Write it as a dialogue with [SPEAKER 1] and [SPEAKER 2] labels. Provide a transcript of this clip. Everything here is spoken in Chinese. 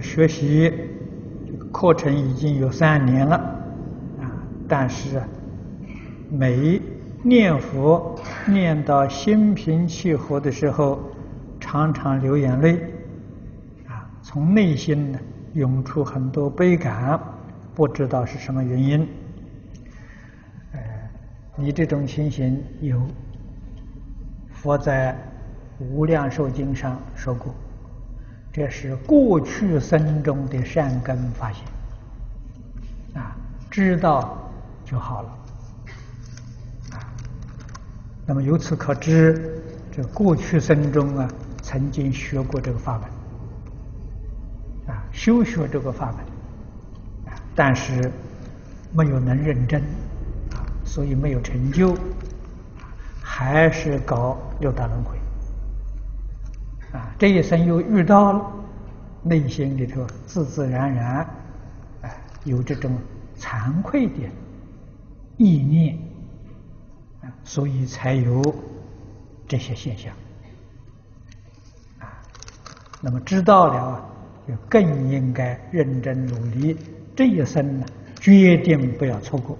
[SPEAKER 1] 学习课程已经有三年了啊，但是每念佛念到心平气和的时候，常常流眼泪啊，从内心呢涌出很多悲感，不知道是什么原因。呃，你这种情形有，佛在《无量寿经》上说过。这是过去生中的善根发现，啊，知道就好了，啊，那么由此可知，这过去生中啊，曾经学过这个法门，啊，修学这个法门，啊，但是没有能认真，啊，所以没有成就，还是搞六道轮回。啊，这一生又遇到了，内心里头自自然然，啊，有这种惭愧的意念，啊，所以才有这些现象，啊，那么知道了，就更应该认真努力，这一生呢，决定不要错过。